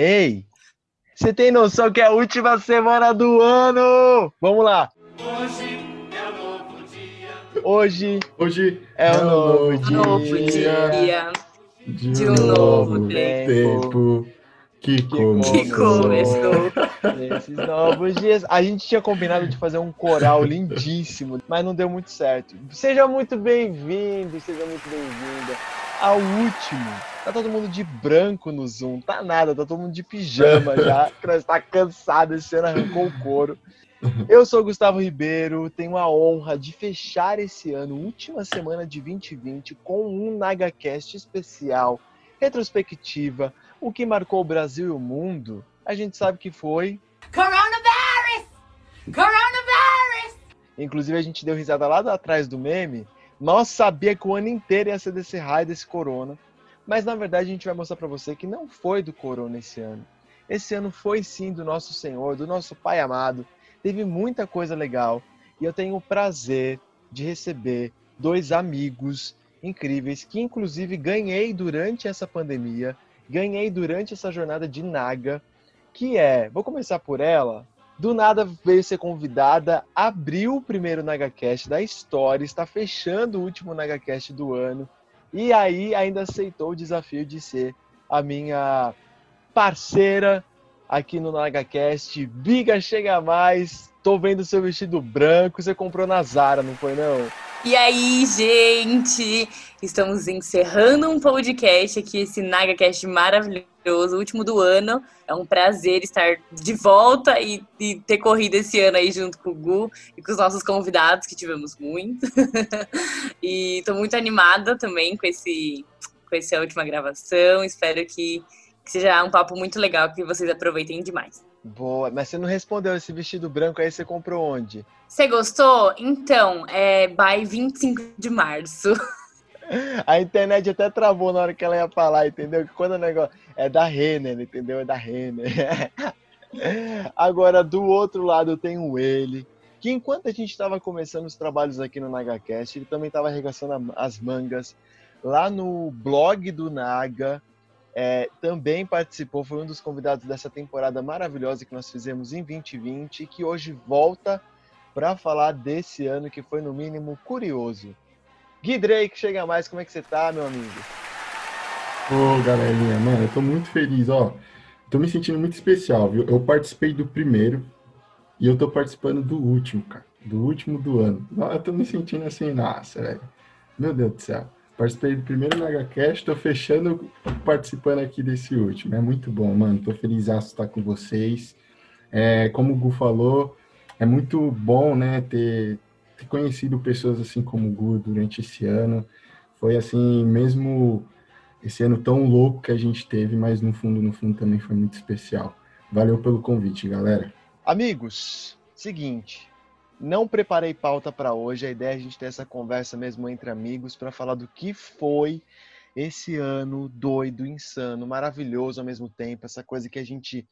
Ei, você tem noção que é a última semana do ano? Vamos lá. Hoje é um novo dia. Hoje Hoje é um novo dia. Novo dia de de um novo novo tempo que que começou. começou. nesses novos dias. A gente tinha combinado de fazer um coral lindíssimo, mas não deu muito certo. Seja muito bem-vindo, seja muito bem-vinda ao último. Tá todo mundo de branco no Zoom, tá nada, tá todo mundo de pijama já. que nós tá cansado, esse ano arrancou o couro. Eu sou o Gustavo Ribeiro, tenho a honra de fechar esse ano, última semana de 2020, com um NagaCast especial, retrospectiva, o que marcou o Brasil e o mundo. A gente sabe que foi. Coronavirus! Coronavirus! Inclusive, a gente deu risada lá atrás do meme. Nós sabia que o ano inteiro ia ser desse raio, desse corona. Mas na verdade, a gente vai mostrar para você que não foi do corona esse ano. Esse ano foi sim do nosso Senhor, do nosso Pai amado. Teve muita coisa legal. E eu tenho o prazer de receber dois amigos incríveis que, inclusive, ganhei durante essa pandemia. Ganhei durante essa jornada de Naga. Que é, vou começar por ela, do nada veio ser convidada, abriu o primeiro NagaCast da história, está fechando o último NagaCast do ano, e aí ainda aceitou o desafio de ser a minha parceira aqui no NagaCast. Biga, chega mais, tô vendo seu vestido branco, você comprou na Zara, não foi não? E aí, gente? Estamos encerrando um podcast aqui, esse NagaCast maravilhoso, último do ano. É um prazer estar de volta e, e ter corrido esse ano aí junto com o Gu e com os nossos convidados, que tivemos muito. e tô muito animada também com, esse, com essa última gravação. Espero que, que seja um papo muito legal, que vocês aproveitem demais. Boa, mas você não respondeu esse vestido branco aí, você comprou onde? Você gostou? Então, é by 25 de março. A internet até travou na hora que ela ia falar, entendeu? Que quando o negócio é da Renner, entendeu? É da Renner. Agora, do outro lado, eu tenho ele, que enquanto a gente estava começando os trabalhos aqui no NagaCast, ele também estava arregaçando as mangas lá no blog do Naga. É, também participou, foi um dos convidados dessa temporada maravilhosa que nós fizemos em 2020 e que hoje volta para falar desse ano que foi, no mínimo, curioso. Gui Drake, chega mais, como é que você tá, meu amigo? Ô, galerinha, mano, eu tô muito feliz, ó. Tô me sentindo muito especial, viu? Eu participei do primeiro e eu tô participando do último, cara. Do último do ano. Eu tô me sentindo assim, nossa, velho. Meu Deus do céu. Participei do primeiro NagaCast, tô fechando participando aqui desse último. É muito bom, mano. Tô feliz de estar com vocês. É, como o Gu falou, é muito bom, né, ter, ter conhecido pessoas assim como o Gu durante esse ano. Foi assim, mesmo esse ano tão louco que a gente teve, mas no fundo, no fundo também foi muito especial. Valeu pelo convite, galera. Amigos, seguinte, não preparei pauta para hoje, a ideia é a gente ter essa conversa mesmo entre amigos para falar do que foi esse ano doido, insano, maravilhoso ao mesmo tempo, essa coisa que a gente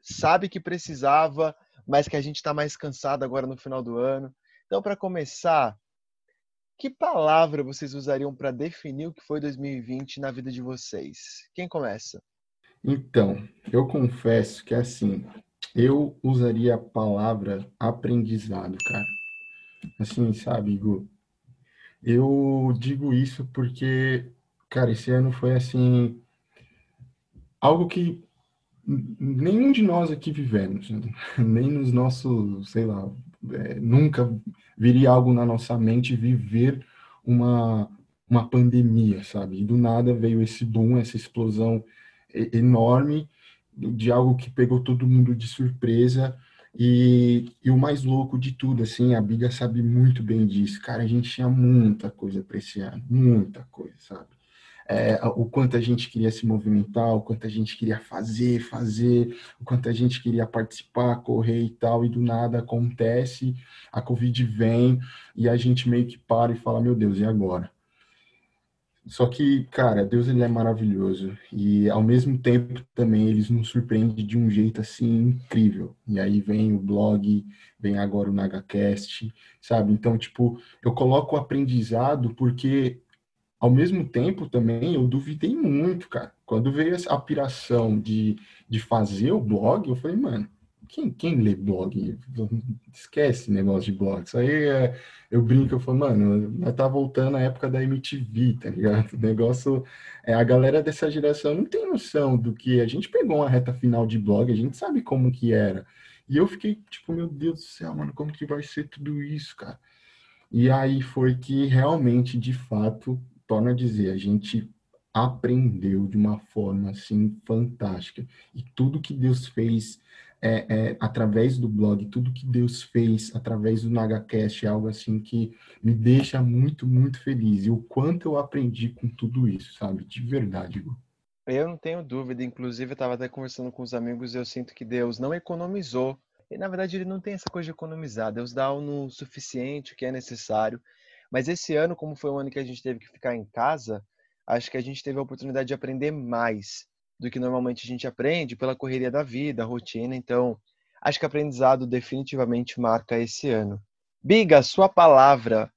sabe que precisava, mas que a gente está mais cansado agora no final do ano. Então, para começar, que palavra vocês usariam para definir o que foi 2020 na vida de vocês? Quem começa? Então, eu confesso que assim, eu usaria a palavra aprendizado, cara. Assim, sabe, Gu? Eu digo isso porque, cara, esse ano foi assim, algo que nenhum de nós aqui vivemos, né? nem nos nossos, sei lá, é, nunca viria algo na nossa mente viver uma, uma pandemia, sabe? E do nada veio esse boom, essa explosão enorme de algo que pegou todo mundo de surpresa. E, e o mais louco de tudo, assim, a Biga sabe muito bem disso. Cara, a gente tinha muita coisa para esse ano, muita coisa, sabe? É, o quanto a gente queria se movimentar, o quanto a gente queria fazer, fazer, o quanto a gente queria participar, correr e tal, e do nada acontece, a Covid vem e a gente meio que para e fala, meu Deus, e agora? Só que, cara, Deus ele é maravilhoso e ao mesmo tempo também ele nos surpreende de um jeito assim incrível. E aí vem o blog, vem agora o NagaCast, sabe? Então, tipo, eu coloco o aprendizado porque ao mesmo tempo também eu duvidei muito, cara. Quando veio a piração de, de fazer o blog, eu falei, mano, quem, quem lê blog? Esquece negócio de blog. Isso aí é, eu brinco, eu falo, mano, tá voltando a época da MTV, tá ligado? O negócio. É, a galera dessa geração não tem noção do que. A gente pegou uma reta final de blog, a gente sabe como que era. E eu fiquei, tipo, meu Deus do céu, mano, como que vai ser tudo isso, cara? E aí foi que realmente, de fato, torna a dizer, a gente aprendeu de uma forma assim fantástica. E tudo que Deus fez é, é, através do blog, tudo que Deus fez através do NagaCast é algo assim que me deixa muito, muito feliz. E o quanto eu aprendi com tudo isso, sabe? De verdade, Igor. Eu não tenho dúvida, inclusive eu estava até conversando com os amigos e eu sinto que Deus não economizou. E na verdade ele não tem essa coisa de economizar, Deus dá o suficiente, o que é necessário. Mas esse ano, como foi um ano que a gente teve que ficar em casa, acho que a gente teve a oportunidade de aprender mais do que normalmente a gente aprende pela correria da vida, rotina. Então, acho que aprendizado definitivamente marca esse ano. Biga, sua palavra,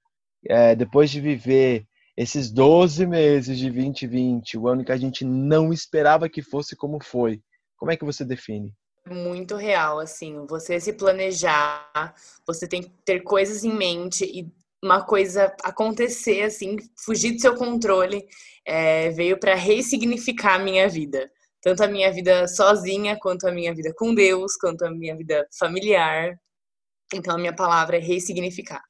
é, depois de viver esses 12 meses de 2020, o ano que a gente não esperava que fosse como foi, como é que você define? Muito real, assim, você se planejar, você tem que ter coisas em mente e uma coisa acontecer, assim, fugir do seu controle, é, veio para ressignificar a minha vida. Tanto a minha vida sozinha, quanto a minha vida com Deus, quanto a minha vida familiar. Então, a minha palavra é ressignificar.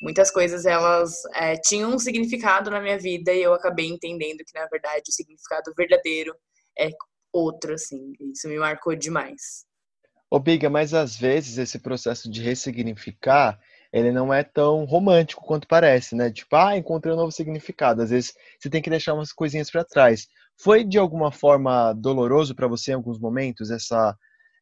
Muitas coisas, elas é, tinham um significado na minha vida e eu acabei entendendo que, na verdade, o significado verdadeiro é outro, assim. Isso me marcou demais. Ô, Biga, mas às vezes esse processo de ressignificar ele não é tão romântico quanto parece, né? Tipo, ah, encontrei um novo significado. Às vezes você tem que deixar umas coisinhas para trás. Foi de alguma forma doloroso para você em alguns momentos essa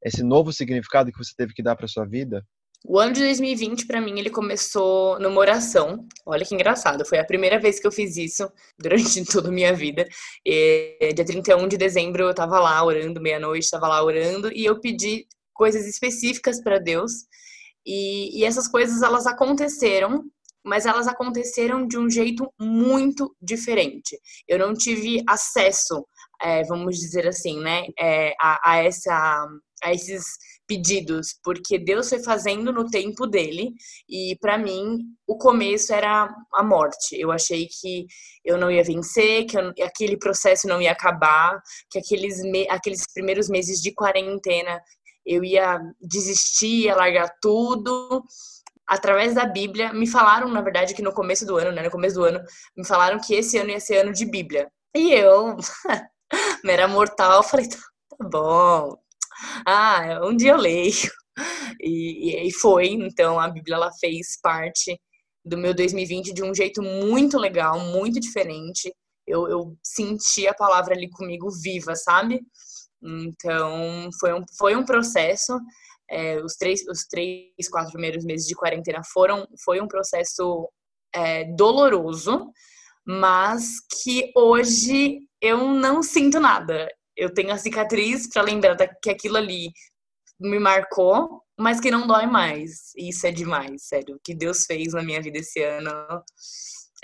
esse novo significado que você teve que dar para sua vida? O ano de 2020 para mim ele começou numa oração. Olha que engraçado, foi a primeira vez que eu fiz isso durante toda a minha vida. E, dia 31 de dezembro eu estava lá orando meia-noite, estava lá orando e eu pedi coisas específicas para Deus e, e essas coisas elas aconteceram, mas elas aconteceram de um jeito muito diferente. Eu não tive acesso, é, vamos dizer assim, né, é, a, a, essa, a esses pedidos, porque Deus foi fazendo no tempo dele e para mim o começo era a morte. Eu achei que eu não ia vencer, que eu, aquele processo não ia acabar, que aqueles, me, aqueles primeiros meses de quarentena eu ia desistir, ia largar tudo. Através da Bíblia, me falaram, na verdade, que no começo do ano, né? No começo do ano, me falaram que esse ano ia ser ano de Bíblia. E eu, mera mortal, falei, tá, tá bom. Ah, um dia eu leio. E, e foi, então a Bíblia ela fez parte do meu 2020 de um jeito muito legal, muito diferente. Eu, eu senti a palavra ali comigo viva, sabe? Então, foi um, foi um processo. É, os, três, os três, quatro primeiros meses de quarentena foram foi um processo é, doloroso, mas que hoje eu não sinto nada. Eu tenho a cicatriz para lembrar que aquilo ali me marcou, mas que não dói mais. Isso é demais, sério. O que Deus fez na minha vida esse ano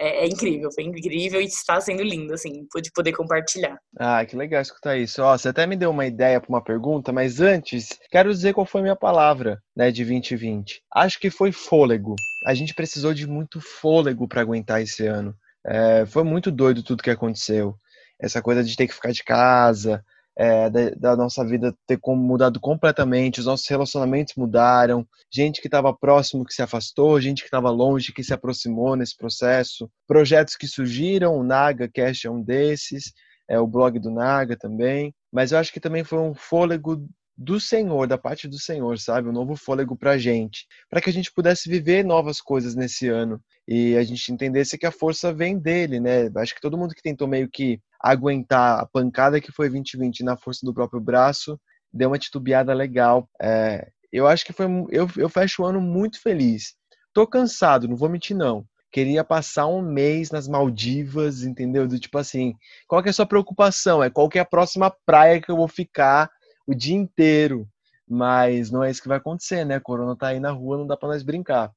é, é, incrível, foi incrível e está sendo lindo, assim, de poder compartilhar. Ah, que legal escutar isso. Ó, você até me deu uma ideia para uma pergunta, mas antes, quero dizer qual foi a minha palavra, né, de 2020. Acho que foi fôlego. A gente precisou de muito fôlego para aguentar esse ano. É, foi muito doido tudo que aconteceu. Essa coisa de ter que ficar de casa, é, da, da, nossa vida ter mudado completamente, os nossos relacionamentos mudaram, gente que estava próximo que se afastou, gente que estava longe que se aproximou nesse processo, projetos que surgiram, o Naga Cash é um desses, é o blog do Naga também, mas eu acho que também foi um fôlego do Senhor, da parte do Senhor, sabe? Um novo fôlego para a gente, para que a gente pudesse viver novas coisas nesse ano e a gente entendesse que a força vem dele, né? Acho que todo mundo que tentou meio que aguentar a pancada que foi 2020 na força do próprio braço, deu uma titubeada legal. É, eu acho que foi. Eu, eu fecho o ano muito feliz. Tô cansado, não vou mentir, não. Queria passar um mês nas Maldivas, entendeu? Do tipo assim, qual que é a sua preocupação? É qual que é a próxima praia que eu vou ficar o dia inteiro. Mas não é isso que vai acontecer, né? A corona tá aí na rua, não dá para nós brincar.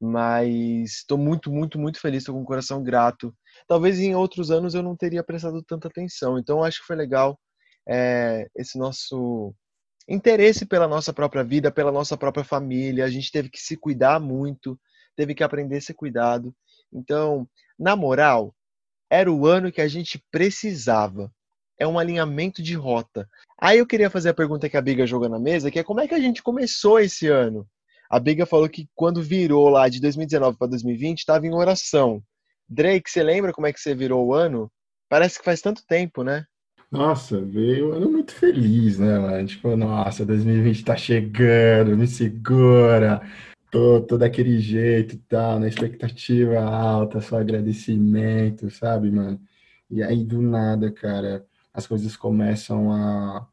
mas estou muito, muito, muito feliz, estou com o coração grato. Talvez em outros anos eu não teria prestado tanta atenção, então acho que foi legal é, esse nosso interesse pela nossa própria vida, pela nossa própria família. A gente teve que se cuidar muito, teve que aprender a ser cuidado. Então, na moral, era o ano que a gente precisava. É um alinhamento de rota. Aí eu queria fazer a pergunta que a Biga jogou na mesa, que é como é que a gente começou esse ano? A Biga falou que quando virou lá de 2019 para 2020, estava em oração. Drake, você lembra como é que você virou o ano? Parece que faz tanto tempo, né? Nossa, veio um ano muito feliz, né, mano? Tipo, nossa, 2020 tá chegando, me segura. Tô, tô daquele jeito e tal, na expectativa alta, só agradecimento, sabe, mano? E aí, do nada, cara, as coisas começam a.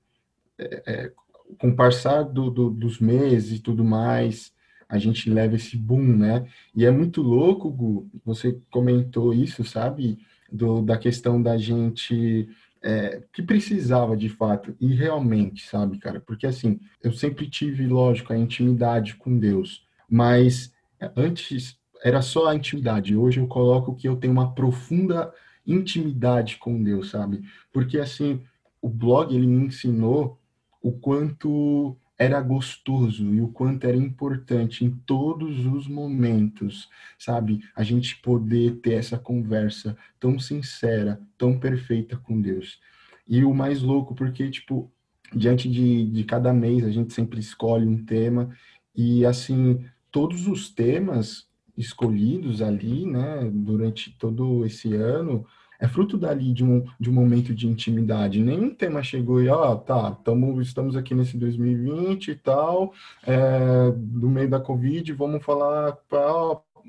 É, é, com o passar do, do, dos meses e tudo mais, a gente leva esse boom, né? E é muito louco, Gu, você comentou isso, sabe? Do, da questão da gente é, que precisava de fato, e realmente, sabe, cara? Porque assim, eu sempre tive, lógico, a intimidade com Deus, mas antes era só a intimidade, hoje eu coloco que eu tenho uma profunda intimidade com Deus, sabe? Porque assim, o blog ele me ensinou o quanto era gostoso e o quanto era importante em todos os momentos, sabe? A gente poder ter essa conversa tão sincera, tão perfeita com Deus. E o mais louco, porque, tipo, diante de, de cada mês a gente sempre escolhe um tema e, assim, todos os temas escolhidos ali, né, durante todo esse ano, é fruto dali de um, de um momento de intimidade. Nenhum tema chegou e, ó, ah, tá, tamo, estamos aqui nesse 2020 e tal, é, no meio da Covid, vamos falar,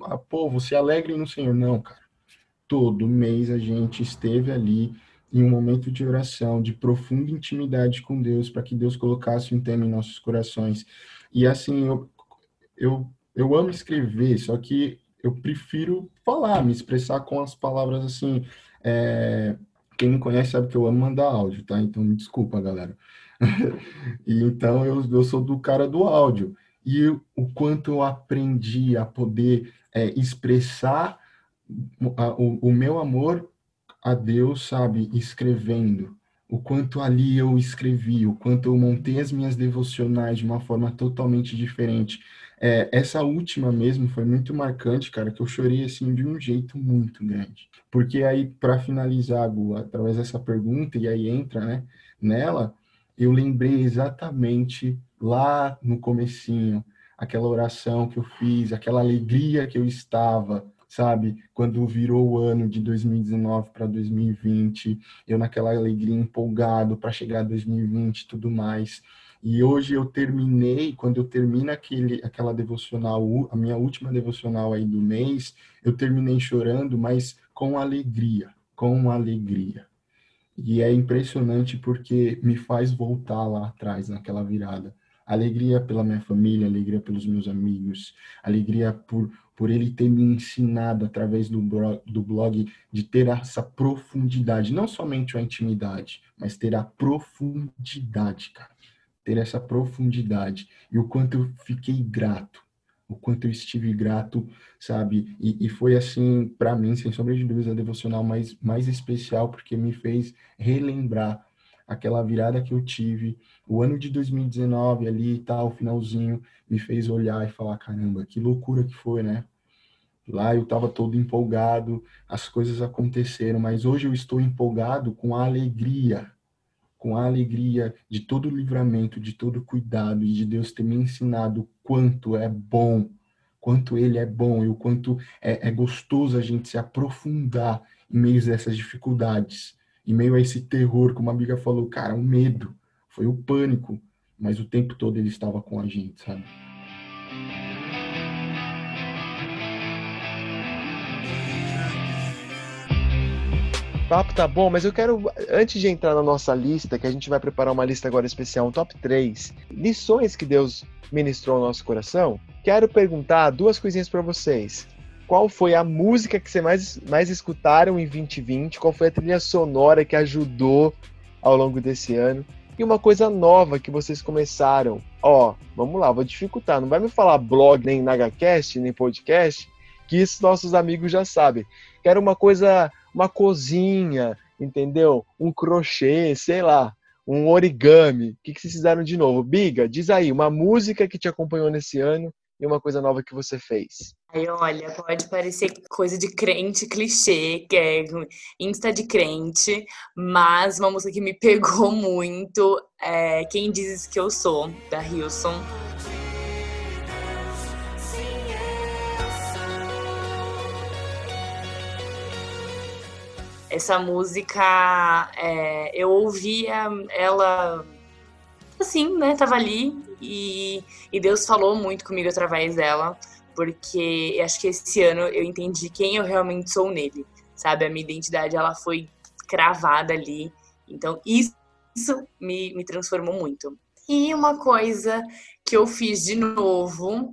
ah, pô, você é alegre no Senhor. Não, cara. Todo mês a gente esteve ali em um momento de oração, de profunda intimidade com Deus, para que Deus colocasse um tema em nossos corações. E assim, eu, eu, eu amo escrever, só que eu prefiro falar, me expressar com as palavras assim, é, quem me conhece sabe que eu amo mandar áudio, tá? Então me desculpa, galera. e então eu, eu sou do cara do áudio. E o quanto eu aprendi a poder é, expressar o, o meu amor a Deus, sabe, escrevendo. O quanto ali eu escrevi, o quanto eu montei as minhas devocionais de uma forma totalmente diferente. É, essa última mesmo foi muito marcante, cara, que eu chorei assim de um jeito muito grande. Porque aí, para finalizar, Gu, através dessa pergunta, e aí entra, né, nela, eu lembrei exatamente lá no comecinho, aquela oração que eu fiz, aquela alegria que eu estava, sabe? Quando virou o ano de 2019 para 2020, eu naquela alegria empolgado para chegar 2020 e tudo mais. E hoje eu terminei, quando eu termino aquele, aquela devocional, a minha última devocional aí do mês, eu terminei chorando, mas com alegria, com alegria. E é impressionante porque me faz voltar lá atrás, naquela virada. Alegria pela minha família, alegria pelos meus amigos, alegria por, por ele ter me ensinado através do blog, do blog de ter essa profundidade, não somente a intimidade, mas ter a profundidade, cara ter essa profundidade e o quanto eu fiquei grato, o quanto eu estive grato, sabe? E, e foi assim, para mim, sem sombra de dúvida, a devocional mais, mais especial, porque me fez relembrar aquela virada que eu tive, o ano de 2019 ali e tal, finalzinho, me fez olhar e falar: caramba, que loucura que foi, né? Lá eu estava todo empolgado, as coisas aconteceram, mas hoje eu estou empolgado com a alegria com a alegria de todo o livramento, de todo o cuidado e de Deus ter me ensinado quanto é bom, quanto Ele é bom e o quanto é, é gostoso a gente se aprofundar em meio a essas dificuldades, em meio a esse terror, como a amiga falou, cara, o medo, foi o pânico, mas o tempo todo Ele estava com a gente, sabe? Papo tá bom, mas eu quero, antes de entrar na nossa lista, que a gente vai preparar uma lista agora especial, um top 3, lições que Deus ministrou ao nosso coração, quero perguntar duas coisinhas para vocês. Qual foi a música que vocês mais, mais escutaram em 2020? Qual foi a trilha sonora que ajudou ao longo desse ano? E uma coisa nova que vocês começaram. Ó, vamos lá, vou dificultar. Não vai me falar blog, nem NagaCast, nem podcast, que isso nossos amigos já sabem. Quero uma coisa, uma cozinha, entendeu? Um crochê, sei lá, um origami. O que, que vocês fizeram de novo? Biga, diz aí, uma música que te acompanhou nesse ano e uma coisa nova que você fez. Aí, olha, pode parecer coisa de crente clichê, que é insta de crente, mas uma música que me pegou muito é Quem Dizes Que Eu Sou, da Hilson. Essa música, é, eu ouvia ela assim, né? Tava ali e, e Deus falou muito comigo através dela, porque acho que esse ano eu entendi quem eu realmente sou nele, sabe? A minha identidade ela foi cravada ali, então isso, isso me, me transformou muito. E uma coisa que eu fiz de novo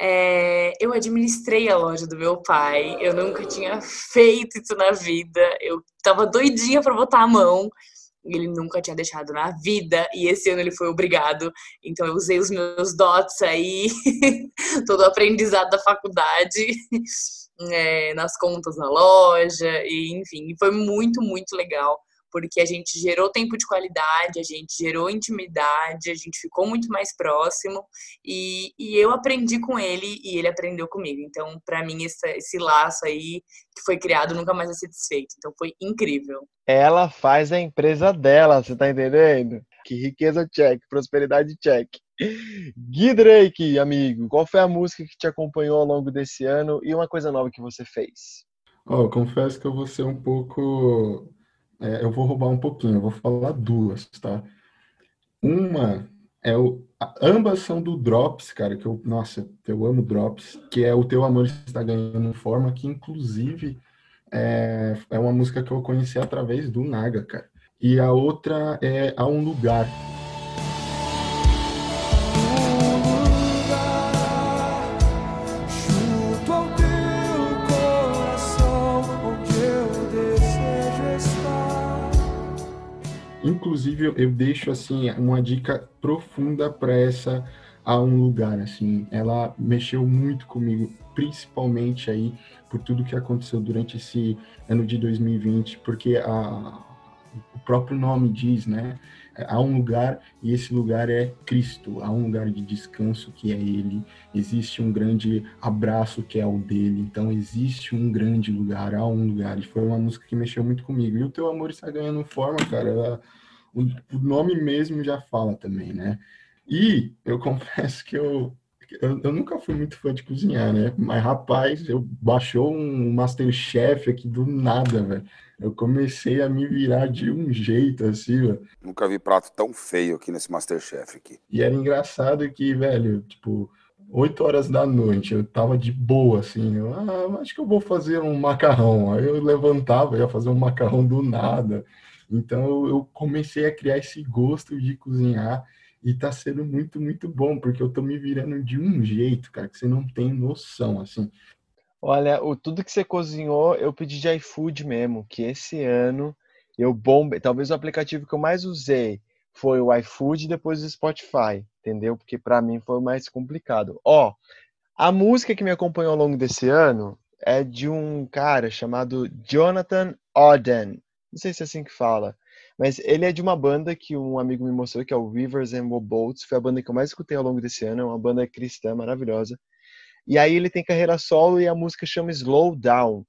é, eu administrei a loja do meu pai. Eu nunca tinha feito isso na vida. Eu tava doidinha para botar a mão. Ele nunca tinha deixado na vida. E esse ano ele foi obrigado. Então eu usei os meus dots aí, todo o aprendizado da faculdade, é, nas contas da loja. E enfim, foi muito, muito legal porque a gente gerou tempo de qualidade, a gente gerou intimidade, a gente ficou muito mais próximo e, e eu aprendi com ele e ele aprendeu comigo. Então, para mim, esse, esse laço aí que foi criado nunca mais vai ser desfeito. Então, foi incrível. Ela faz a empresa dela, você tá entendendo? Que riqueza check, prosperidade check. Gui Drake, amigo, qual foi a música que te acompanhou ao longo desse ano e uma coisa nova que você fez? Oh, confesso que eu vou ser um pouco é, eu vou roubar um pouquinho, eu vou falar duas, tá? Uma é o. Ambas são do Drops, cara, que eu. Nossa, eu amo Drops, que é o Teu Amor Está Ganhando Forma, que inclusive é, é uma música que eu conheci através do Naga, cara. E a outra é A Um Lugar. Inclusive, eu deixo assim uma dica profunda para essa a um lugar assim. Ela mexeu muito comigo, principalmente aí por tudo que aconteceu durante esse ano de 2020, porque a, o próprio nome diz, né? Há um lugar e esse lugar é Cristo. Há um lugar de descanso que é Ele. Existe um grande abraço que é o dele. Então existe um grande lugar. Há um lugar. E foi uma música que mexeu muito comigo. E o teu amor está ganhando forma, cara. O, o nome mesmo já fala também, né? E eu confesso que eu, eu, eu, nunca fui muito fã de cozinhar, né? Mas, rapaz, eu baixou um Masterchef aqui do nada, velho. Eu comecei a me virar de um jeito, assim, velho. Nunca vi prato tão feio aqui nesse Masterchef aqui. E era engraçado que, velho, tipo, 8 horas da noite, eu tava de boa, assim. Eu, ah, acho que eu vou fazer um macarrão. Aí eu levantava, ia fazer um macarrão do nada. Então eu comecei a criar esse gosto de cozinhar e tá sendo muito, muito bom, porque eu tô me virando de um jeito, cara, que você não tem noção, assim. Olha, o tudo que você cozinhou, eu pedi de iFood mesmo, que esse ano eu bombei. Talvez o aplicativo que eu mais usei foi o iFood e depois o Spotify, entendeu? Porque para mim foi mais complicado. Ó, a música que me acompanhou ao longo desse ano é de um cara chamado Jonathan Oden. Não sei se é assim que fala. Mas ele é de uma banda que um amigo me mostrou, que é o Rivers and Boats. Foi a banda que eu mais escutei ao longo desse ano. É uma banda cristã maravilhosa. E aí ele tem carreira solo e a música chama Slow Down.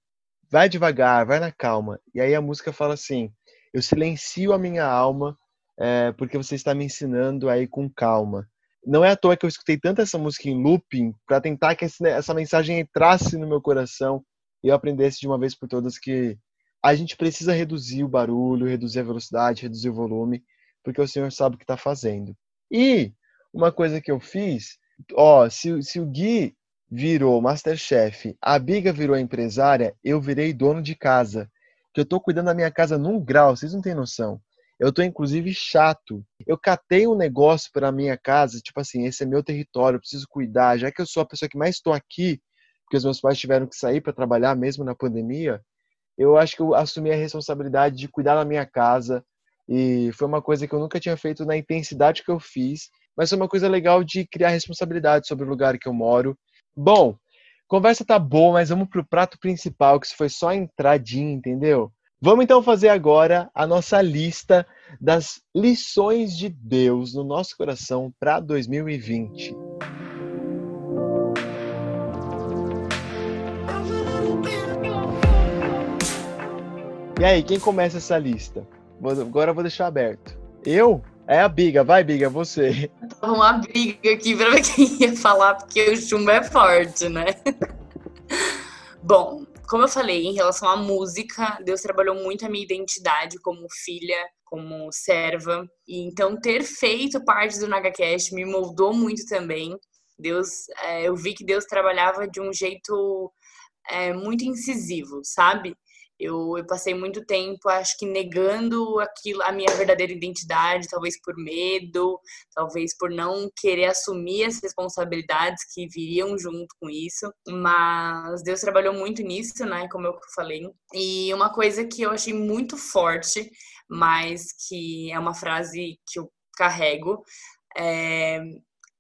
Vai devagar, vai na calma. E aí a música fala assim: Eu silencio a minha alma é, porque você está me ensinando aí com calma. Não é à toa que eu escutei tanto essa música em looping para tentar que essa mensagem entrasse no meu coração e eu aprendesse de uma vez por todas que a gente precisa reduzir o barulho, reduzir a velocidade, reduzir o volume, porque o Senhor sabe o que está fazendo. E uma coisa que eu fiz, ó, se, se o Gui virou Masterchef, a Biga virou empresária, eu virei dono de casa. Que eu estou cuidando da minha casa num grau, vocês não têm noção. Eu estou inclusive chato. Eu catei um negócio para minha casa, tipo assim, esse é meu território, eu preciso cuidar. Já que eu sou a pessoa que mais estou aqui, porque os meus pais tiveram que sair para trabalhar mesmo na pandemia, eu acho que eu assumi a responsabilidade de cuidar da minha casa, E foi uma coisa que eu nunca tinha feito na intensidade que eu fiz, mas foi uma coisa legal de criar responsabilidade sobre o lugar que eu moro. Bom, conversa tá boa, mas vamos pro prato principal, que isso foi só a entradinha, entendeu? Vamos então fazer agora a nossa lista das lições de Deus no nosso coração para 2020. E aí, quem começa essa lista? Agora eu vou deixar aberto. Eu? É a Biga, vai Biga, você. Tava uma briga aqui pra ver quem ia falar, porque o chumbo é forte, né? Bom, como eu falei, em relação à música, Deus trabalhou muito a minha identidade como filha, como serva. E então ter feito parte do NagaCast me moldou muito também. Deus, é, eu vi que Deus trabalhava de um jeito é, muito incisivo, sabe? Eu, eu passei muito tempo, acho que negando aquilo, a minha verdadeira identidade, talvez por medo, talvez por não querer assumir as responsabilidades que viriam junto com isso. Mas Deus trabalhou muito nisso, né? Como eu falei. E uma coisa que eu achei muito forte, mas que é uma frase que eu carrego, é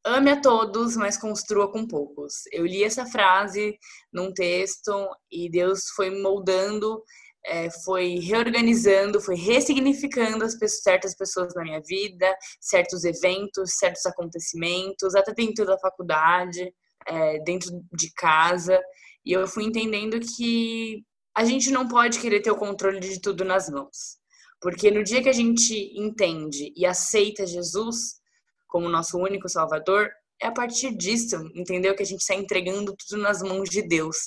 ame a todos, mas construa com poucos. Eu li essa frase num texto e Deus foi moldando, é, foi reorganizando, foi ressignificando as pessoas, certas pessoas na minha vida, certos eventos, certos acontecimentos, até dentro da faculdade, é, dentro de casa. E eu fui entendendo que a gente não pode querer ter o controle de tudo nas mãos. Porque no dia que a gente entende e aceita Jesus, como nosso único Salvador, é a partir disso, entendeu? Que a gente está entregando tudo nas mãos de Deus.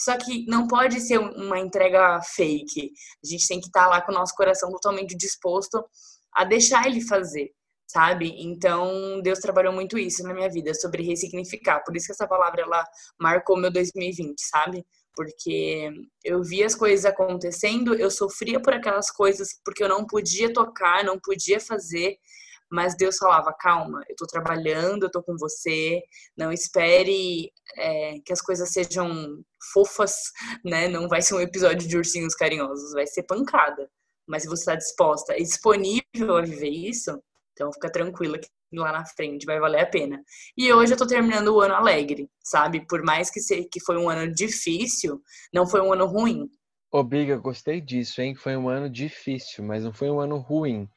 Só que não pode ser uma entrega fake. A gente tem que estar lá com o nosso coração totalmente disposto a deixar Ele fazer, sabe? Então, Deus trabalhou muito isso na minha vida, sobre ressignificar. Por isso que essa palavra, ela marcou meu 2020, sabe? Porque eu vi as coisas acontecendo, eu sofria por aquelas coisas porque eu não podia tocar, não podia fazer, mas Deus falava: calma, eu tô trabalhando, eu tô com você, não espere é, que as coisas sejam fofas, né? Não vai ser um episódio de ursinhos carinhosos, vai ser pancada. Mas se você está disposta e disponível a viver isso, então fica tranquila que lá na frente vai valer a pena. E hoje eu tô terminando o ano alegre, sabe? Por mais que, se, que foi um ano difícil, não foi um ano ruim. Ô Biga, gostei disso, hein? Foi um ano difícil, mas não foi um ano ruim.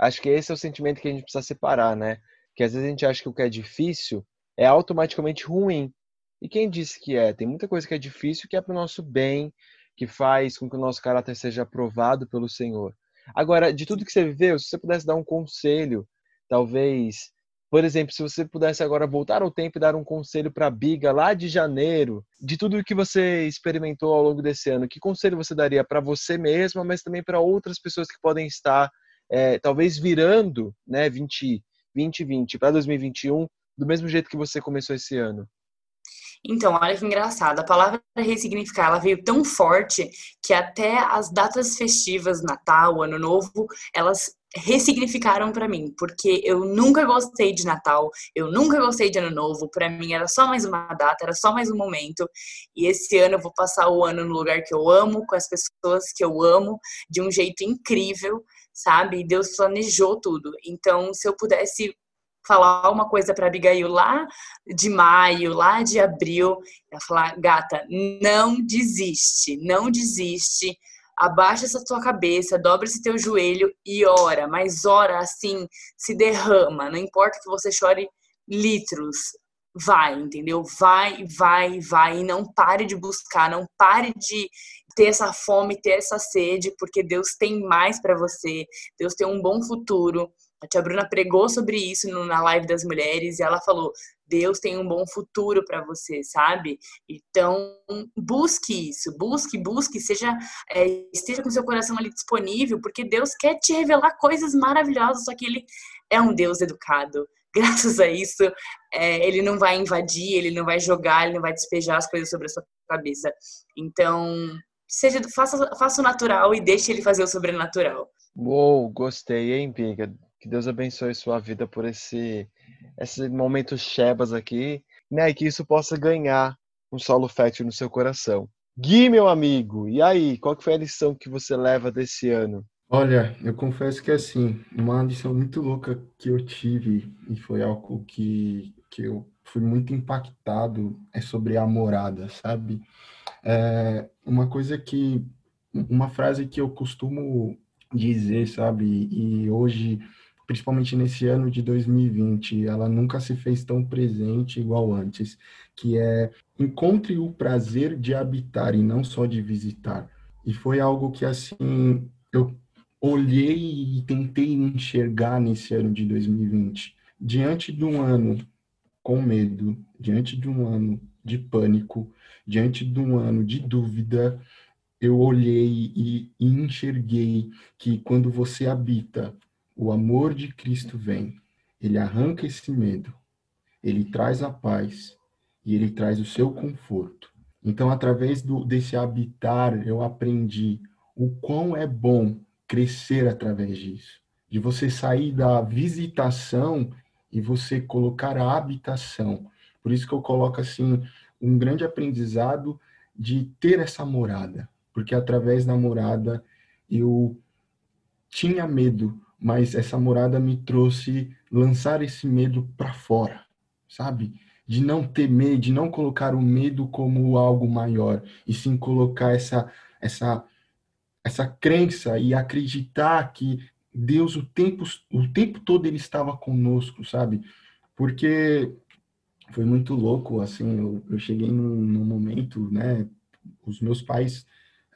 Acho que esse é o sentimento que a gente precisa separar, né? Que às vezes a gente acha que o que é difícil é automaticamente ruim. E quem disse que é? Tem muita coisa que é difícil que é para o nosso bem, que faz com que o nosso caráter seja aprovado pelo Senhor. Agora, de tudo que você viveu, se você pudesse dar um conselho, talvez, por exemplo, se você pudesse agora voltar ao tempo e dar um conselho para a Biga lá de janeiro, de tudo que você experimentou ao longo desse ano, que conselho você daria para você mesma, mas também para outras pessoas que podem estar é, talvez virando, né, 20, 2020 para 2021, do mesmo jeito que você começou esse ano? Então, olha que engraçado. A palavra ressignificar, ela veio tão forte que até as datas festivas, Natal, Ano Novo, elas ressignificaram para mim, porque eu nunca gostei de Natal, eu nunca gostei de Ano Novo, para mim era só mais uma data, era só mais um momento. E esse ano eu vou passar o ano no lugar que eu amo, com as pessoas que eu amo, de um jeito incrível, sabe? Deus planejou tudo. Então, se eu pudesse falar uma coisa para Abigail lá de maio, lá de abril, ela falar, gata, não desiste, não desiste. Abaixa essa tua cabeça, dobra esse teu joelho e ora, mas ora assim, se derrama, não importa que você chore litros, vai, entendeu? Vai, vai, vai, e não pare de buscar, não pare de ter essa fome, ter essa sede, porque Deus tem mais para você, Deus tem um bom futuro. A tia Bruna pregou sobre isso na live das mulheres e ela falou: Deus tem um bom futuro para você, sabe? Então, busque isso, busque, busque, seja, é, esteja com seu coração ali disponível, porque Deus quer te revelar coisas maravilhosas, só que Ele é um Deus educado. Graças a isso, é, Ele não vai invadir, Ele não vai jogar, Ele não vai despejar as coisas sobre a sua cabeça. Então, seja, faça, faça o natural e deixe Ele fazer o sobrenatural. Uou, gostei, hein, Biga? Que Deus abençoe sua vida por esse, esse momento Shebas aqui, né? E que isso possa ganhar um solo fértil no seu coração. Gui, meu amigo, e aí? Qual que foi a lição que você leva desse ano? Olha, eu confesso que assim, uma lição muito louca que eu tive e foi algo que, que eu fui muito impactado é sobre a morada, sabe? É uma coisa que, uma frase que eu costumo dizer, sabe? E hoje, principalmente nesse ano de 2020, ela nunca se fez tão presente igual antes, que é encontre o prazer de habitar e não só de visitar. E foi algo que assim eu olhei e tentei enxergar nesse ano de 2020. Diante de um ano com medo, diante de um ano de pânico, diante de um ano de dúvida, eu olhei e, e enxerguei que quando você habita, o amor de Cristo vem, ele arranca esse medo, ele traz a paz e ele traz o seu conforto. Então, através do, desse habitar, eu aprendi o quão é bom crescer através disso. De você sair da visitação e você colocar a habitação. Por isso que eu coloco assim um grande aprendizado de ter essa morada, porque através da morada eu tinha medo, mas essa morada me trouxe lançar esse medo para fora, sabe? De não temer, de não colocar o medo como algo maior, e sim colocar essa essa essa crença e acreditar que Deus o tempo o tempo todo ele estava conosco, sabe? Porque foi muito louco, assim, eu, eu cheguei num, num, momento, né? Os meus pais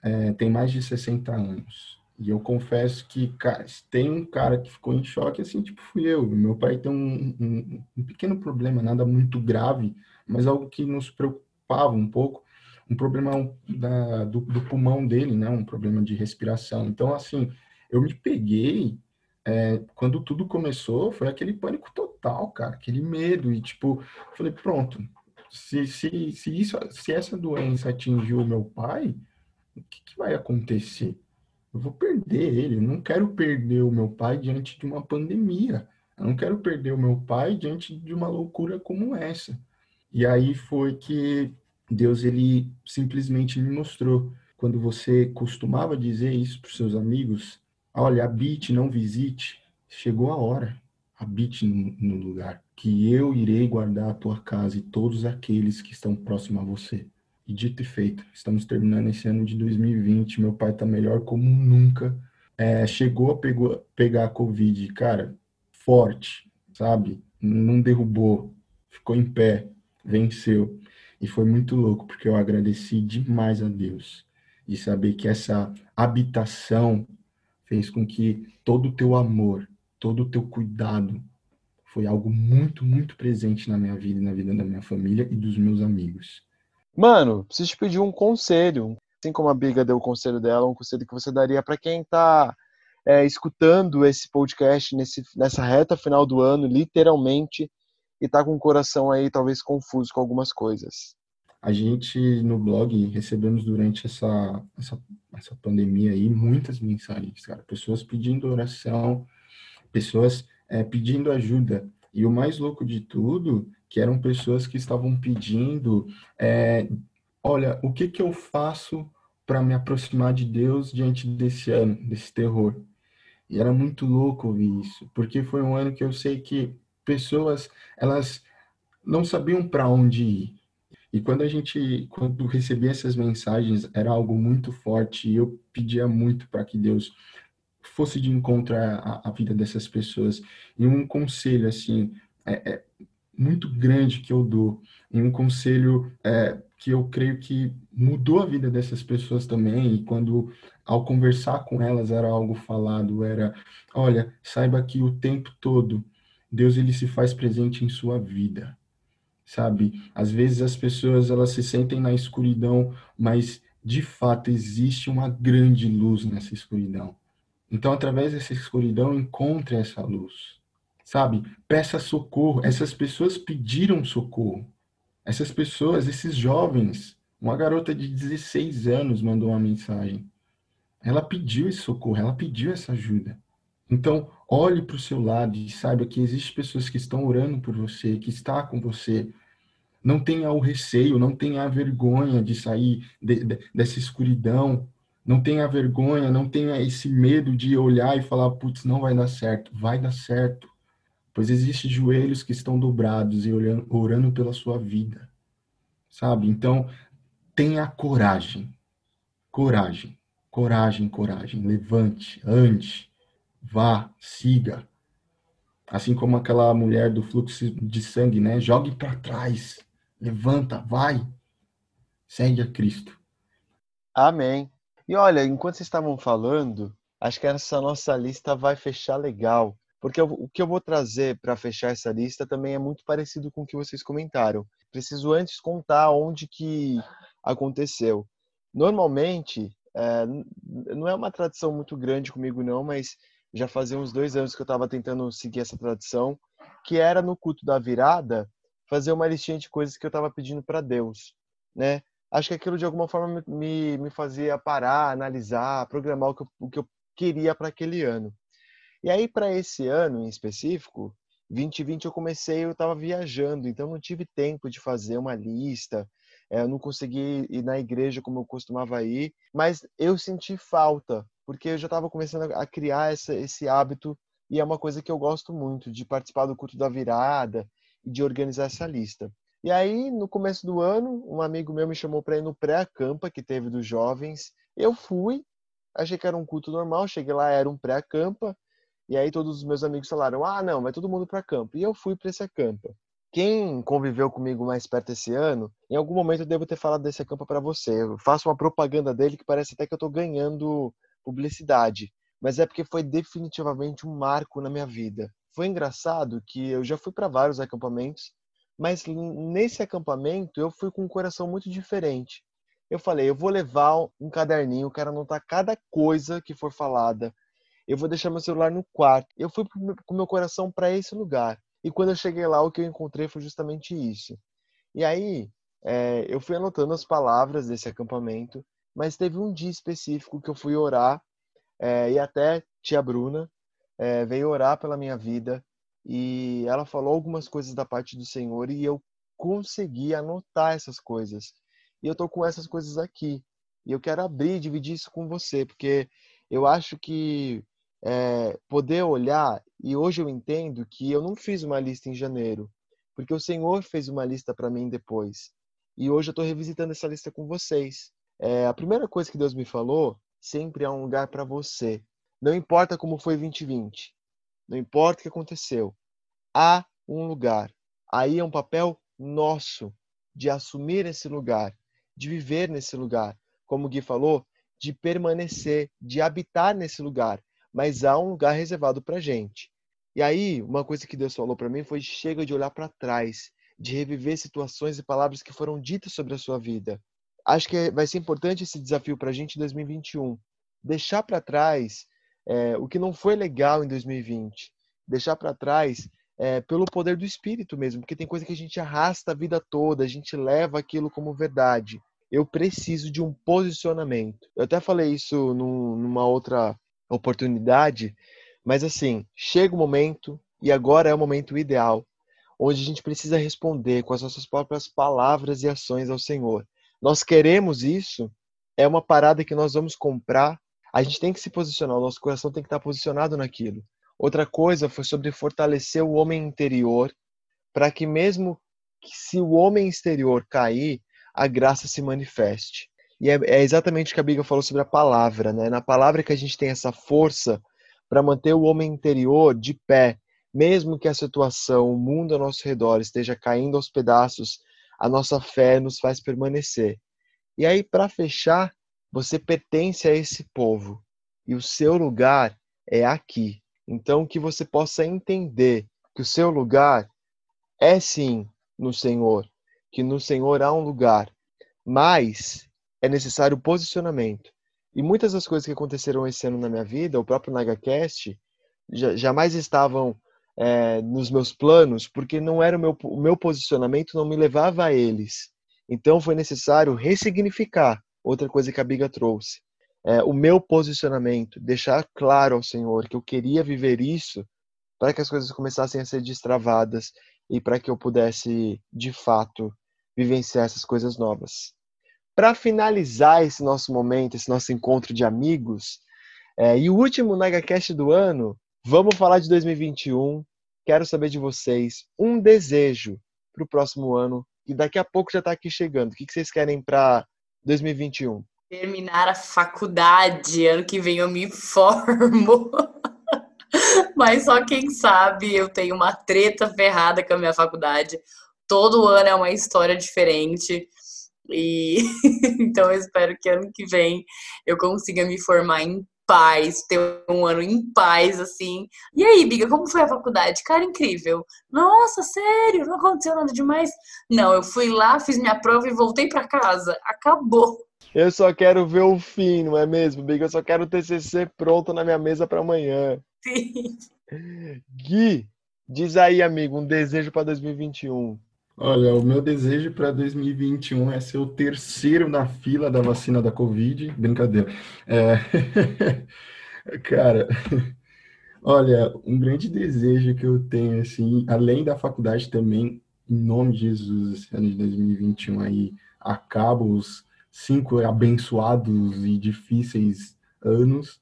é, têm mais de 60 anos. E eu confesso que cara, tem um cara que ficou em choque, assim, tipo, fui eu. Meu pai tem um, um, um pequeno problema, nada muito grave, mas algo que nos preocupava um pouco um problema da, do, do, pulmão dele, né? Um problema de respiração. Então, assim, eu me peguei é, quando tudo começou, foi aquele pânico total, cara, aquele medo e tipo, falei, pronto, se, se, se isso, se essa doença atingiu o meu pai, o que, que vai acontecer? Eu vou perder ele. Não quero perder o meu pai diante de uma pandemia. Eu não quero perder o meu pai diante de uma loucura como essa. E aí foi que Deus ele simplesmente me mostrou. Quando você costumava dizer isso para seus amigos, olha, habite, não visite, chegou a hora. Habite no, no lugar, que eu irei guardar a tua casa e todos aqueles que estão próximos a você. E dito e feito, estamos terminando esse ano de 2020, meu pai está melhor como nunca. É, chegou a pegou, pegar a Covid, cara, forte, sabe? Não derrubou, ficou em pé, venceu. E foi muito louco, porque eu agradeci demais a Deus de saber que essa habitação fez com que todo o teu amor, todo o teu cuidado foi algo muito, muito presente na minha vida e na vida da minha família e dos meus amigos. Mano, preciso te pedir um conselho. Assim como a Biga deu o conselho dela, um conselho que você daria para quem está é, escutando esse podcast nesse, nessa reta final do ano, literalmente, e tá com o coração aí talvez confuso com algumas coisas. A gente no blog recebemos durante essa, essa, essa pandemia aí muitas mensagens, cara. Pessoas pedindo oração, pessoas é, pedindo ajuda. E o mais louco de tudo, que eram pessoas que estavam pedindo, é, olha, o que que eu faço para me aproximar de Deus diante desse ano, desse terror? E era muito louco ouvir isso, porque foi um ano que eu sei que pessoas elas não sabiam para onde ir. E quando a gente, quando recebia essas mensagens, era algo muito forte e eu pedia muito para que Deus fosse de encontro à, à, vida dessas pessoas. E um conselho, assim, é, é muito grande que eu dou, e um conselho é, que eu creio que mudou a vida dessas pessoas também, e quando, ao conversar com elas, era algo falado, era, olha, saiba que o tempo todo Deus ele se faz presente em sua vida, sabe? Às vezes as pessoas elas se sentem na escuridão, mas de fato existe uma grande luz nessa escuridão. Então, através dessa escuridão, encontre essa luz, sabe? Peça socorro. Essas pessoas pediram socorro. Essas pessoas, esses jovens, uma garota de 16 anos mandou uma mensagem. Ela pediu esse socorro, ela pediu essa ajuda. Então, olhe para o seu lado e saiba que existem pessoas que estão orando por você, que está com você. Não tenha o receio, não tenha a vergonha de sair de, de, dessa escuridão, Não tenha vergonha, não tenha esse medo de olhar e falar, putz, não vai dar certo. Vai dar certo. Pois existem joelhos que estão dobrados e olhando, orando pela sua vida. Sabe? Então, tenha coragem. Coragem. Coragem, coragem. Levante, ande, vá, siga. Assim como aquela mulher do fluxo de sangue, né? Jogue para trás. Levanta, vai. Segue a Cristo. Amém. E olha, enquanto vocês estavam falando, acho que essa nossa lista vai fechar legal. Porque eu- o que eu vou trazer para fechar essa lista também é muito parecido com o que vocês comentaram. Preciso antes contar onde que aconteceu. Normalmente, é, não é uma tradição muito grande comigo não, mas já fazia uns dois anos que eu estava tentando seguir essa tradição, que era no culto da virada fazer uma listinha de coisas que eu estava pedindo para Deus, né? Acho que aquilo de alguma forma me, me, fazia parar, analisar, programar o que eu, o que eu queria para aquele ano. E aí, para esse ano em específico, 2020 eu comecei, eu estava viajando, então não tive tempo de fazer uma lista, eh, eu não consegui ir na igreja como eu costumava ir, mas eu senti falta, porque eu já estava começando a criar essa, esse hábito, e é uma coisa que eu gosto muito, de participar do culto da virada e de organizar essa lista. E aí, no começo do ano, um amigo meu me chamou para ir no pré-acampa que teve dos jovens. Eu fui, achei que era um culto normal, cheguei lá, era um pré-acampa, e aí todos os meus amigos falaram: "Ah, não, vai todo mundo para campo". E eu fui para esse acampa. Quem conviveu comigo mais perto esse ano, em algum momento eu devo ter falado desse acampa para você. Eu faço uma propaganda dele que parece até que eu estou ganhando publicidade, mas é porque foi definitivamente um marco na minha vida. Foi engraçado que eu já fui para vários acampamentos, mas nesse acampamento eu fui com um coração muito diferente. Eu falei, eu vou levar um caderninho, quero anotar cada coisa que for falada, eu vou deixar meu celular no quarto. Eu fui com meu coração para esse lugar. E quando eu cheguei lá, o que eu encontrei foi justamente isso. E aí, é, eu fui anotando as palavras desse acampamento, mas teve um dia específico que eu fui orar, é, e até tia Bruna é, veio orar pela minha vida, e ela falou algumas coisas da parte do Senhor, e eu consegui anotar essas coisas. E eu tô com essas coisas aqui. E eu quero abrir e dividir isso com você, porque eu acho que é, poder olhar, e hoje eu entendo que eu não fiz uma lista em janeiro, porque o Senhor fez uma lista para mim depois. E hoje eu estou revisitando essa lista com vocês. É, a primeira coisa que Deus me falou, sempre há um lugar para você. Não importa como foi 2020, não importa o que aconteceu, há um lugar. Aí é um papel nosso de assumir esse lugar, de viver nesse lugar. Como o Gui falou, de permanecer, de habitar nesse lugar mas há um lugar reservado para gente. E aí, uma coisa que Deus falou para mim foi: chega de olhar para trás, de reviver situações e palavras que foram ditas sobre a sua vida. Acho que vai ser importante esse desafio para a gente em 2021. Deixar para trás é, o que não foi legal em 2020. Deixar para trás é, pelo poder do Espírito mesmo, porque tem coisa que a gente arrasta a vida toda, a gente leva aquilo como verdade. Eu preciso de um posicionamento. Eu até falei isso num, numa outra oportunidade, mas assim, chega o momento e agora é o momento ideal, onde a gente precisa responder com as nossas próprias palavras e ações ao Senhor. Nós queremos isso, é uma parada que nós vamos comprar, a gente tem que se posicionar, o nosso coração tem que estar posicionado naquilo. Outra coisa foi sobre fortalecer o homem interior, para que mesmo que se o homem exterior cair, a graça se manifeste. E é, é, exatamente o que a Bíblia falou sobre a palavra, né? Na palavra que a gente tem essa força para manter o homem interior de pé, mesmo que a situação, o mundo ao nosso redor esteja caindo aos pedaços, a nossa fé nos faz permanecer. E aí, para fechar, você pertence a esse povo e o seu lugar é aqui. Então, que você possa entender que o seu lugar é sim no Senhor, que no Senhor há um lugar, mas é necessário posicionamento. E muitas das coisas que aconteceram esse ano na minha vida, o próprio NagaCast, jamais estavam é, nos meus planos, porque não era o meu, o meu posicionamento, não me levava a eles. Então foi necessário ressignificar outra coisa que a Biga trouxe. É, o meu posicionamento, deixar claro ao Senhor que eu queria viver isso para que as coisas começassem a ser destravadas e para que eu pudesse, de fato, vivenciar essas coisas novas. para finalizar esse nosso momento, esse nosso encontro de amigos, é, e o último NagaCast do ano, vamos falar de 2021. Quero saber de vocês um desejo para o próximo ano, que daqui a pouco já está aqui chegando. O que, que vocês querem para 2021? Terminar a faculdade. Ano que vem eu me formo. Mas só quem sabe eu tenho uma treta ferrada com a minha faculdade. Todo ano é uma história diferente. E então eu espero que ano que vem eu consiga me formar em paz, ter um ano em paz, assim. E aí, Biga, como foi a faculdade? Cara, incrível. Nossa, sério? Não aconteceu nada demais? Não, eu fui lá, fiz minha prova e voltei para casa. Acabou. Eu só quero ver o fim, não é mesmo, Biga? Eu só quero o TCC pronto na minha mesa para amanhã. Sim. Gui, diz aí, amigo, um desejo para 2021. Olha, o meu desejo para 2021 é ser o terceiro na fila da vacina da Covid. Brincadeira. É... Cara, olha, um grande desejo que eu tenho, assim, além da faculdade também, em nome de Jesus, esse ano de 2021 aí, acaba os cinco abençoados e difíceis anos.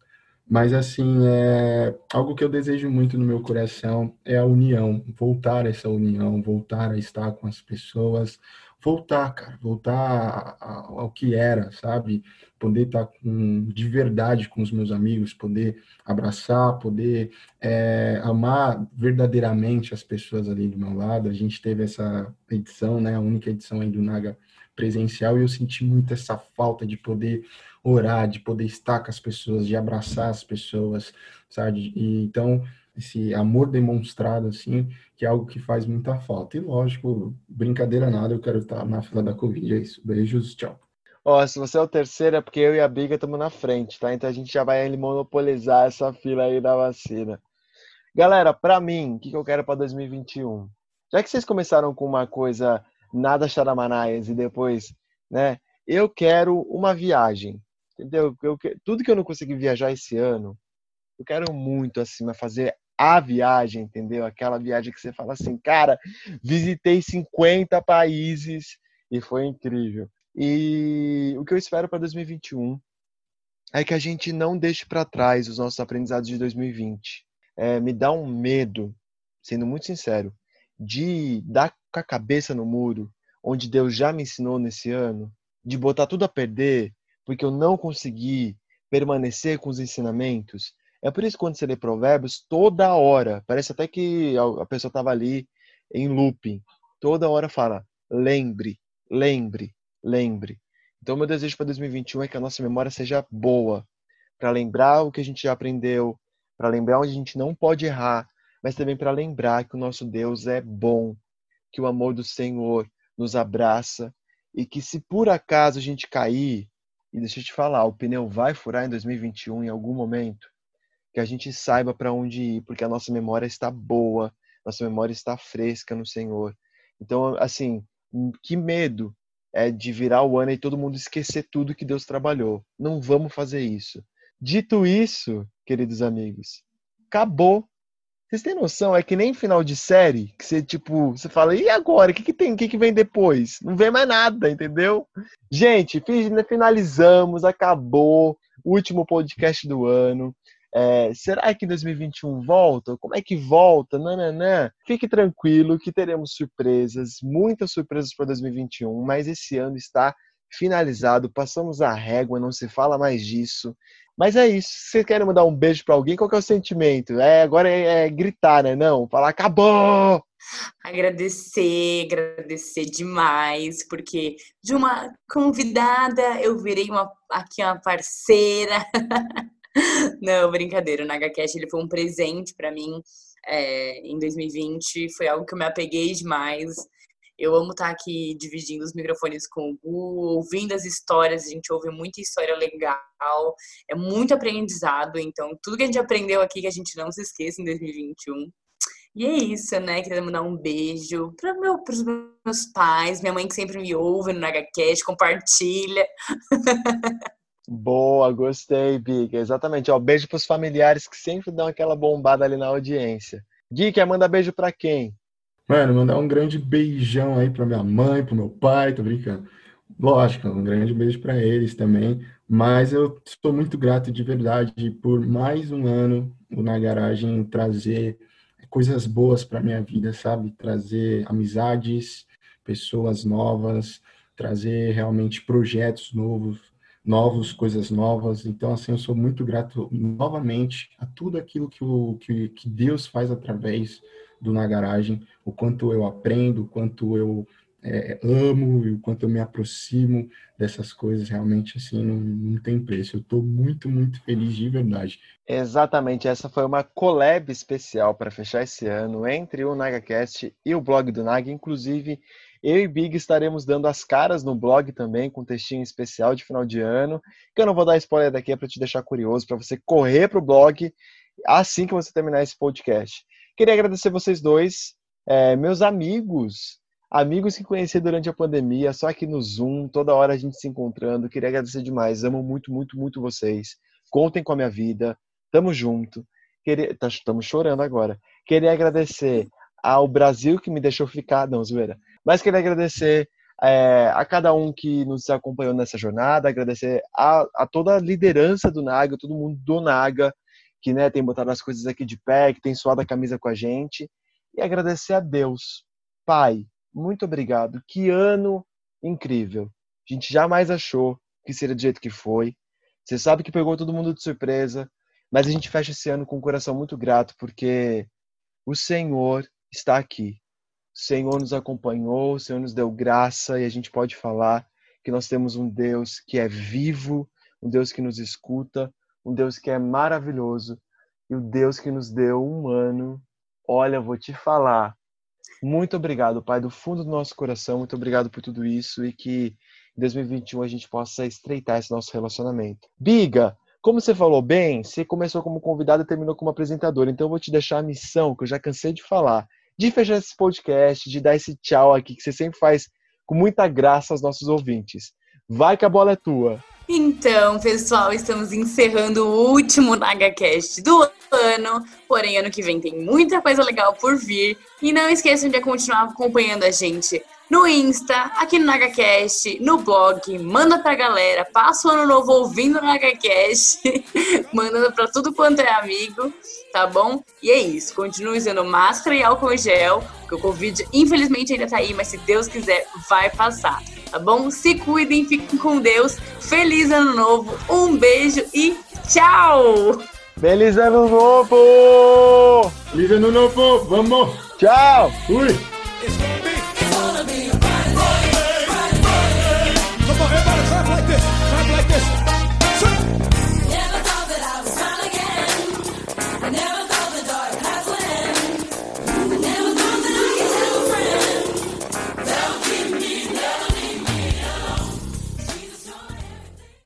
Mas, assim, é algo que eu desejo muito no meu coração é a união, voltar a essa união, voltar a estar com as pessoas, voltar, cara, voltar ao que era, sabe? Poder estar com, de verdade com os meus amigos, poder abraçar, poder é, amar verdadeiramente as pessoas ali do meu lado. A gente teve essa edição, né, a única edição aí do Naga presencial e eu senti muito essa falta de poder orar, de poder estar com as pessoas, de abraçar as pessoas, sabe? E, então, esse amor demonstrado, assim, que é algo que faz muita falta. E, lógico, brincadeira nada, eu quero estar na fila da Covid, é isso. Beijos, tchau. Ó, se você é o terceiro, é porque eu e a Biga estamos na frente, tá? Então a gente já vai monopolizar essa fila aí da vacina. Galera, para mim, o que, que eu quero para 2021? Já que vocês começaram com uma coisa nada charamanaias e depois, né? Eu quero uma viagem. Entendeu? Eu, tudo que eu não consegui viajar esse ano, eu quero muito, assim, fazer a viagem, entendeu? Aquela viagem que você fala assim, cara, visitei 50 países e foi incrível. E o que eu espero para 2021 é que a gente não deixe para trás os nossos aprendizados de 2020. É, me dá um medo, sendo muito sincero, de dar com a cabeça no muro, onde Deus já me ensinou nesse ano, de botar tudo a perder porque eu não consegui permanecer com os ensinamentos. É por isso que quando você lê Provérbios, toda hora, parece até que a pessoa estava ali em looping, toda hora fala: lembre, lembre, lembre. Então, meu desejo para 2021 é que a nossa memória seja boa, para lembrar o que a gente já aprendeu, para lembrar onde a gente não pode errar, mas também para lembrar que o nosso Deus é bom, que o amor do Senhor nos abraça e que se por acaso a gente cair, e deixa eu te falar, o pneu vai furar em 2021 em algum momento, que a gente saiba para onde ir, porque a nossa memória está boa, nossa memória está fresca no Senhor. Então, assim, que medo é de virar o ano e todo mundo esquecer tudo que Deus trabalhou. Não vamos fazer isso. Dito isso, queridos amigos, acabou. Vocês têm noção? É que nem final de série, que você, tipo, você fala, e agora? O que, que tem? O que, que vem depois? Não vem mais nada, entendeu? Gente, finalizamos, acabou último podcast do ano. É, será que 2021 volta? Como é que volta? Nananã. Fique tranquilo que teremos surpresas, muitas surpresas para 2021, mas esse ano está finalizado, passamos a régua, não se fala mais disso. Mas é isso. Se você quer mandar um beijo para alguém, qual é o sentimento? É, agora é, é gritar, né? Não, falar acabou! Agradecer, agradecer demais, porque de uma convidada eu virei uma, aqui uma parceira. Não, brincadeira. O NagaCast ele foi um presente para mim é, em 2020. Foi algo que eu me apeguei demais. Eu amo estar aqui dividindo os microfones com o Gu, ouvindo as histórias. A gente ouve muita história legal, é muito aprendizado. Então, tudo que a gente aprendeu aqui, que a gente não se esqueça em 2021. E é isso, né? Queria mandar um beijo para meu, os meus pais, minha mãe que sempre me ouve no NagaCast, compartilha. Boa, gostei, Biga. Exatamente. Ó, beijo para os familiares que sempre dão aquela bombada ali na audiência. Gui, quer mandar beijo para quem? Mano, mandar um grande beijão aí pra minha mãe, pro meu pai, tô brincando. Lógico, um grande beijo para eles também. Mas eu estou muito grato de verdade por mais um ano o Na Garagem trazer coisas boas para minha vida, sabe? Trazer amizades, pessoas novas, trazer realmente projetos novos, novos, coisas novas. Então, assim, eu sou muito grato novamente a tudo aquilo que, o, que, que Deus faz através do Na Garagem, o quanto eu aprendo, o quanto eu é, amo e o quanto eu me aproximo dessas coisas, realmente, assim, não, não tem preço. Eu estou muito, muito feliz de verdade. Exatamente, essa foi uma collab especial para fechar esse ano entre o NagaCast e o blog do Naga. Inclusive, eu e Big estaremos dando as caras no blog também, com um textinho especial de final de ano, que eu não vou dar spoiler daqui, é para te deixar curioso, para você correr para o blog assim que você terminar esse podcast. Queria agradecer vocês dois, é, meus amigos, amigos que conheci durante a pandemia, só aqui no Zoom, toda hora a gente se encontrando. Queria agradecer demais, amo muito, muito, muito vocês. Contem com a minha vida, tamo junto. Queria, tá, estamos chorando agora. Queria agradecer ao Brasil que me deixou ficar, não, zoeira. Mas queria agradecer é, a cada um que nos acompanhou nessa jornada, agradecer a, a, toda a liderança do Naga, todo mundo do Naga, que né, tem botado as coisas aqui de pé, que tem suado a camisa com a gente, e agradecer a Deus. Pai, muito obrigado. Que ano incrível. A gente jamais achou que seria do jeito que foi. Você sabe que pegou todo mundo de surpresa, mas a gente fecha esse ano com um coração muito grato, porque o Senhor está aqui. O Senhor nos acompanhou, o Senhor nos deu graça e a gente pode falar que nós temos um Deus que é vivo, um Deus que nos escuta, um Deus que é maravilhoso e o Deus que nos deu um ano. Olha, vou te falar. Muito obrigado, Pai, do fundo do nosso coração. Muito obrigado por tudo isso e que em 2021 a gente possa estreitar esse nosso relacionamento. Biga, como você falou bem, você começou como convidado e terminou como apresentador. Então eu vou te deixar a missão, que eu já cansei de falar, de fechar esse podcast, de dar esse tchau aqui que você sempre faz com muita graça aos nossos ouvintes. Vai que a bola é tua. Então, pessoal, estamos encerrando o último NagaCast do ano. Porém, ano que vem tem muita coisa legal por vir. E não esqueçam de continuar acompanhando a gente no Insta, aqui no NagaCast, no blog. Manda pra galera. Passa o ano novo ouvindo o NagaCast. mandando pra tudo quanto é amigo tá bom? E é isso. Continue usando máscara e álcool gel, porque o Covid, infelizmente, ainda tá aí, mas se Deus quiser, vai passar, tá bom? Se cuidem, fiquem com Deus. Feliz ano novo, um beijo e tchau! Feliz ano novo! Feliz ano novo! Vamos! Tchau! Fui!